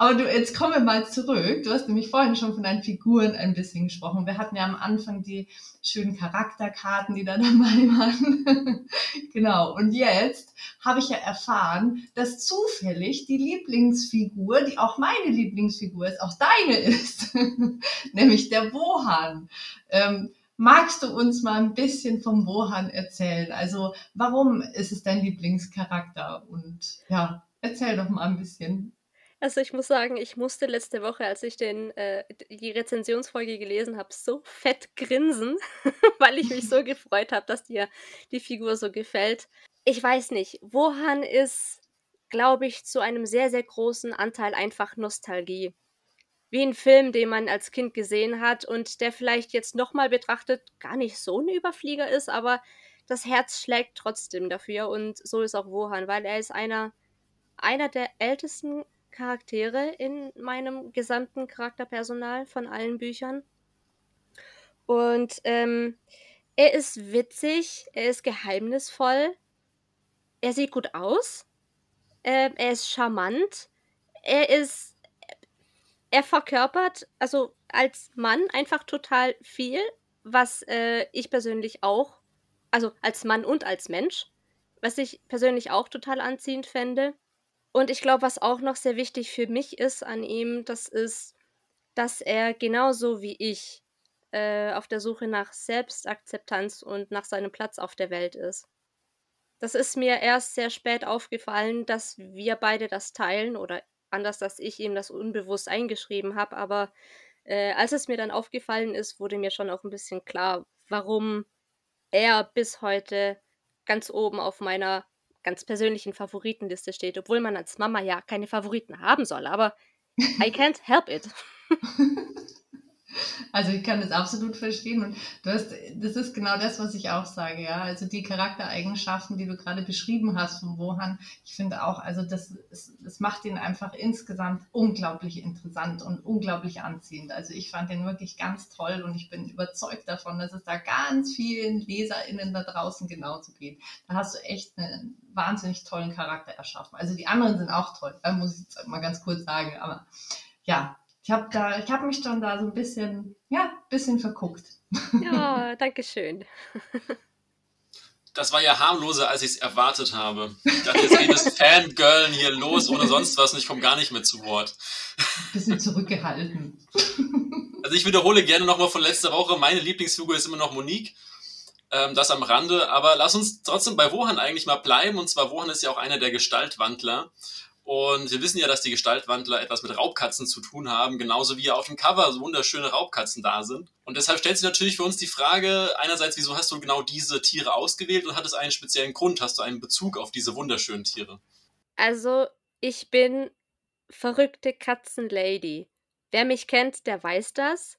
Aber du, jetzt kommen wir mal zurück. Du hast nämlich vorhin schon von deinen Figuren ein bisschen gesprochen. Wir hatten ja am Anfang die schönen Charakterkarten, die da dabei waren. genau. Und jetzt habe ich ja erfahren, dass zufällig die Lieblingsfigur, die auch meine Lieblingsfigur ist, auch deine ist. Nämlich der Wohan. Ähm, magst du uns mal ein bisschen vom Wohan erzählen? Also, warum ist es dein Lieblingscharakter? Und ja, erzähl doch mal ein bisschen. Also ich muss sagen, ich musste letzte Woche, als ich den, äh, die Rezensionsfolge gelesen habe, so fett grinsen, weil ich mich so gefreut habe, dass dir die Figur so gefällt. Ich weiß nicht, Wohan ist, glaube ich, zu einem sehr, sehr großen Anteil einfach Nostalgie. Wie ein Film, den man als Kind gesehen hat und der vielleicht jetzt nochmal betrachtet gar nicht so ein Überflieger ist, aber das Herz schlägt trotzdem dafür und so ist auch Wohan, weil er ist einer, einer der ältesten Charaktere in meinem gesamten Charakterpersonal von allen Büchern. Und ähm, er ist witzig, er ist geheimnisvoll, er sieht gut aus, äh, er ist charmant, er ist, er verkörpert, also als Mann einfach total viel, was äh, ich persönlich auch, also als Mann und als Mensch, was ich persönlich auch total anziehend fände. Und ich glaube, was auch noch sehr wichtig für mich ist an ihm, das ist, dass er genauso wie ich äh, auf der Suche nach Selbstakzeptanz und nach seinem Platz auf der Welt ist. Das ist mir erst sehr spät aufgefallen, dass wir beide das teilen oder anders, dass ich ihm das unbewusst eingeschrieben habe, aber äh, als es mir dann aufgefallen ist, wurde mir schon auch ein bisschen klar, warum er bis heute ganz oben auf meiner ganz persönlichen Favoritenliste steht, obwohl man als Mama ja keine Favoriten haben soll, aber I can't help it. Also ich kann das absolut verstehen und du hast, das ist genau das, was ich auch sage, ja. Also die Charaktereigenschaften, die du gerade beschrieben hast von Wohan, ich finde auch, also das, das macht ihn einfach insgesamt unglaublich interessant und unglaublich anziehend. Also ich fand den wirklich ganz toll und ich bin überzeugt davon, dass es da ganz vielen LeserInnen da draußen genauso geht. Da hast du echt einen wahnsinnig tollen Charakter erschaffen. Also die anderen sind auch toll, muss ich jetzt mal ganz kurz sagen, aber ja, ich habe da, ich habe mich dann da so ein bisschen, ja, bisschen verguckt. Ja, danke schön. Das war ja harmloser, als ich es erwartet habe. Ich dachte, jetzt geht das Fangirlen hier los ohne sonst was und ich komme gar nicht mehr zu Wort. Bisschen zurückgehalten. Also ich wiederhole gerne nochmal von letzter Woche, meine Lieblingsfigur ist immer noch Monique. Ähm, das am Rande, aber lass uns trotzdem bei Wohan eigentlich mal bleiben. Und zwar Wohan ist ja auch einer der Gestaltwandler. Und wir wissen ja, dass die Gestaltwandler etwas mit Raubkatzen zu tun haben, genauso wie ja auf dem Cover so wunderschöne Raubkatzen da sind. Und deshalb stellt sich natürlich für uns die Frage, einerseits, wieso hast du genau diese Tiere ausgewählt und hat es einen speziellen Grund? Hast du einen Bezug auf diese wunderschönen Tiere? Also, ich bin verrückte Katzenlady. Wer mich kennt, der weiß das.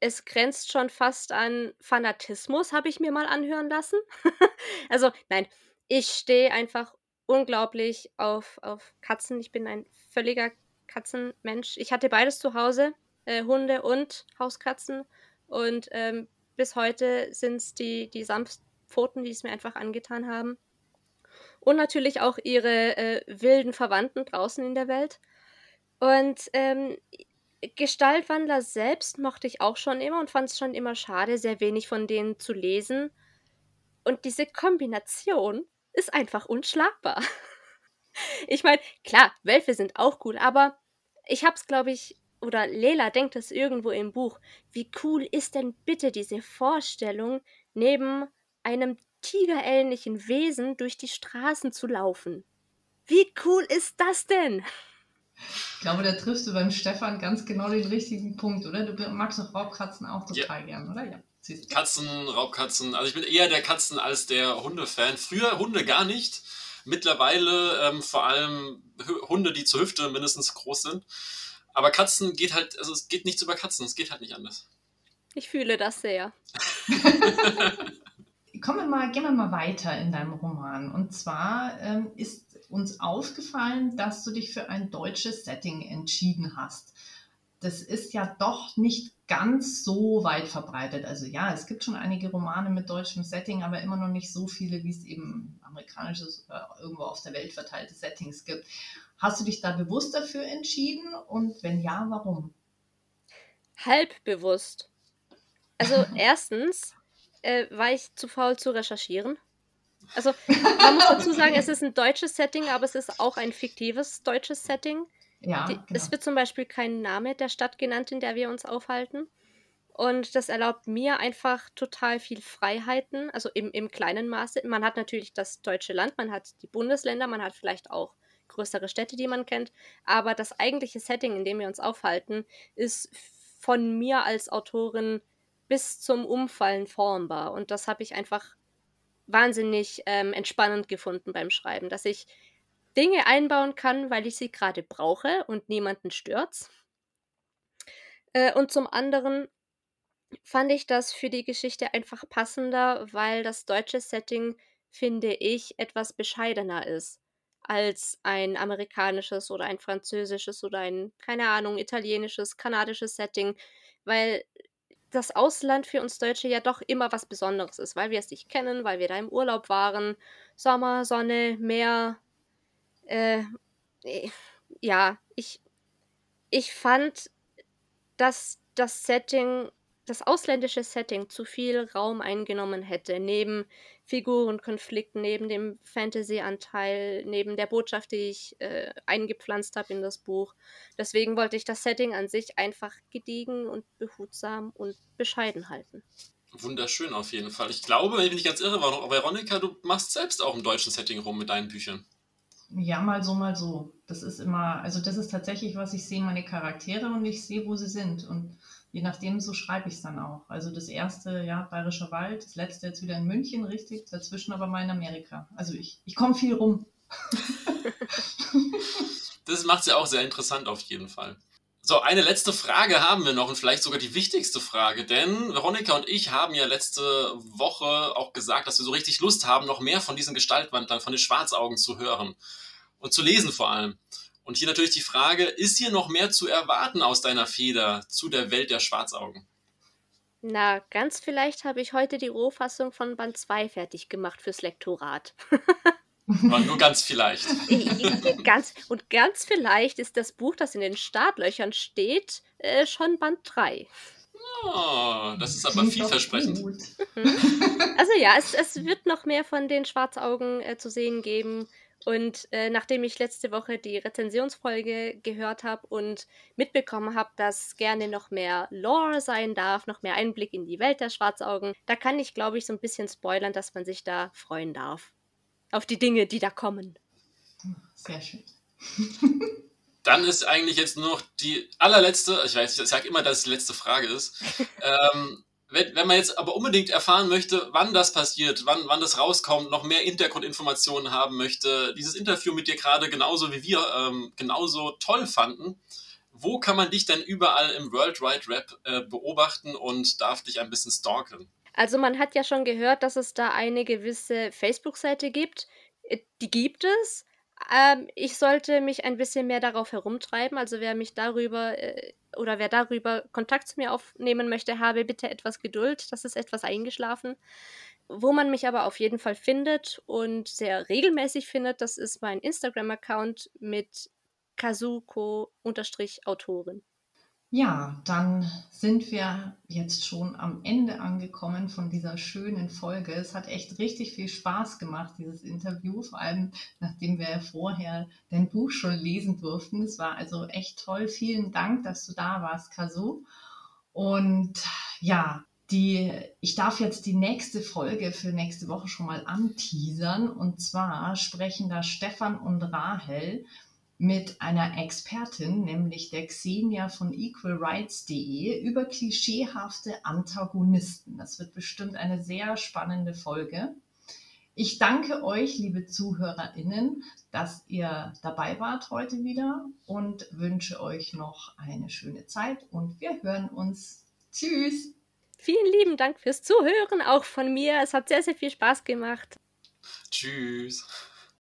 Es grenzt schon fast an Fanatismus, habe ich mir mal anhören lassen. also, nein, ich stehe einfach unglaublich auf, auf Katzen. Ich bin ein völliger Katzenmensch. Ich hatte beides zu Hause, äh, Hunde und Hauskatzen. Und ähm, bis heute sind es die, die Samtpfoten, die es mir einfach angetan haben. Und natürlich auch ihre äh, wilden Verwandten draußen in der Welt. Und ähm, Gestaltwandler selbst mochte ich auch schon immer und fand es schon immer schade, sehr wenig von denen zu lesen. Und diese Kombination ist einfach unschlagbar. Ich meine, klar, Wölfe sind auch cool, aber ich hab's, glaube ich, oder Lela denkt es irgendwo im Buch. Wie cool ist denn bitte diese Vorstellung, neben einem tigerähnlichen Wesen durch die Straßen zu laufen? Wie cool ist das denn? Ich glaube, da triffst du beim Stefan ganz genau den richtigen Punkt, oder? Du magst doch Raubkatzen auch total ja. gern, oder? Ja. Katzen, Raubkatzen. Also ich bin eher der Katzen als der Hunde-Fan. Früher Hunde gar nicht. Mittlerweile ähm, vor allem Hunde, die zur Hüfte mindestens groß sind. Aber Katzen geht halt, also es geht nichts über Katzen, es geht halt nicht anders. Ich fühle das sehr. Kommen wir mal, gehen wir mal weiter in deinem Roman. Und zwar ähm, ist uns aufgefallen, dass du dich für ein deutsches Setting entschieden hast das ist ja doch nicht ganz so weit verbreitet. Also ja, es gibt schon einige Romane mit deutschem Setting, aber immer noch nicht so viele, wie es eben amerikanisches oder irgendwo auf der Welt verteilte Settings gibt. Hast du dich da bewusst dafür entschieden und wenn ja, warum? Halb bewusst. Also erstens äh, war ich zu faul zu recherchieren. Also man muss dazu sagen, es ist ein deutsches Setting, aber es ist auch ein fiktives deutsches Setting. Ja, Die, genau. Es wird zum Beispiel kein Name der Stadt genannt, in der wir uns aufhalten. Und das erlaubt mir einfach total viel Freiheiten, also im, im kleinen Maße. Man hat natürlich das deutsche Land, man hat die Bundesländer, man hat vielleicht auch größere Städte, die man kennt. Aber das eigentliche Setting, in dem wir uns aufhalten, ist von mir als Autorin bis zum Umfallen formbar. Und das habe ich einfach wahnsinnig ähm, entspannend gefunden beim Schreiben, dass ich Dinge einbauen kann, weil ich sie gerade brauche und niemanden stört's. Äh, und zum anderen fand ich das für die Geschichte einfach passender, weil das deutsche Setting, finde ich, etwas bescheidener ist als ein amerikanisches oder ein französisches oder ein, keine Ahnung, italienisches, kanadisches Setting, weil das Ausland für uns Deutsche ja doch immer was Besonderes ist, weil wir es nicht kennen, weil wir da im Urlaub waren. Sommer, Sonne, Meer, äh, ja, ich, ich fand, dass das Setting, das ausländische Setting zu viel Raum eingenommen hätte, neben Figurenkonflikt neben dem Fantasy-Anteil, neben der Botschaft, die ich äh, eingepflanzt habe in das Buch. Deswegen wollte ich das Setting an sich einfach gediegen und behutsam und bescheiden halten. Wunderschön auf jeden Fall. Ich glaube, wenn ich nicht ganz irre war, Veronika, du machst selbst auch im deutschen Setting rum mit deinen Büchern. Ja, mal so, mal so. Das ist immer, also das ist tatsächlich, was ich sehe, meine Charaktere und ich sehe, wo sie sind. Und je nachdem, so schreibe ich es dann auch. Also das erste, ja, Bayerischer Wald, das letzte jetzt wieder in München, richtig, dazwischen aber mal in Amerika. Also ich, ich komme viel rum. das macht es ja auch sehr interessant auf jeden Fall. So, eine letzte Frage haben wir noch und vielleicht sogar die wichtigste Frage, denn Veronika und ich haben ja letzte Woche auch gesagt, dass wir so richtig Lust haben, noch mehr von diesen Gestaltwandlern, von den Schwarzaugen zu hören und zu lesen vor allem. Und hier natürlich die Frage, ist hier noch mehr zu erwarten aus deiner Feder zu der Welt der Schwarzaugen? Na, ganz vielleicht habe ich heute die Rohfassung von Band 2 fertig gemacht fürs Lektorat. Aber nur ganz vielleicht. ganz, und ganz vielleicht ist das Buch, das in den Startlöchern steht, äh, schon Band 3. Oh, das ist aber vielversprechend. Also ja, es, es wird noch mehr von den Schwarzaugen äh, zu sehen geben. Und äh, nachdem ich letzte Woche die Rezensionsfolge gehört habe und mitbekommen habe, dass gerne noch mehr Lore sein darf, noch mehr Einblick in die Welt der Schwarzaugen, da kann ich, glaube ich, so ein bisschen spoilern, dass man sich da freuen darf. Auf die Dinge, die da kommen. Sehr schön. Dann ist eigentlich jetzt nur noch die allerletzte, ich weiß, ich sage immer, dass es die letzte Frage ist. ähm, wenn, wenn man jetzt aber unbedingt erfahren möchte, wann das passiert, wann, wann das rauskommt, noch mehr Hintergrundinformationen haben möchte, dieses Interview mit dir gerade genauso wie wir ähm, genauso toll fanden, wo kann man dich denn überall im World Wide Rap äh, beobachten und darf dich ein bisschen stalken? Also man hat ja schon gehört, dass es da eine gewisse Facebook-Seite gibt. Äh, die gibt es. Ähm, ich sollte mich ein bisschen mehr darauf herumtreiben. Also wer mich darüber äh, oder wer darüber Kontakt zu mir aufnehmen möchte, habe bitte etwas Geduld. Das ist etwas eingeschlafen. Wo man mich aber auf jeden Fall findet und sehr regelmäßig findet, das ist mein Instagram-Account mit Kazuko-Autorin. Ja, dann sind wir jetzt schon am Ende angekommen von dieser schönen Folge. Es hat echt richtig viel Spaß gemacht, dieses Interview, vor allem nachdem wir vorher dein Buch schon lesen durften. Es war also echt toll. Vielen Dank, dass du da warst, Kasu. Und ja, die, ich darf jetzt die nächste Folge für nächste Woche schon mal anteasern. Und zwar sprechen da Stefan und Rahel mit einer Expertin, nämlich der Xenia von equalrights.de, über klischeehafte Antagonisten. Das wird bestimmt eine sehr spannende Folge. Ich danke euch, liebe ZuhörerInnen, dass ihr dabei wart heute wieder und wünsche euch noch eine schöne Zeit und wir hören uns. Tschüss! Vielen lieben Dank fürs Zuhören, auch von mir. Es hat sehr, sehr viel Spaß gemacht. Tschüss.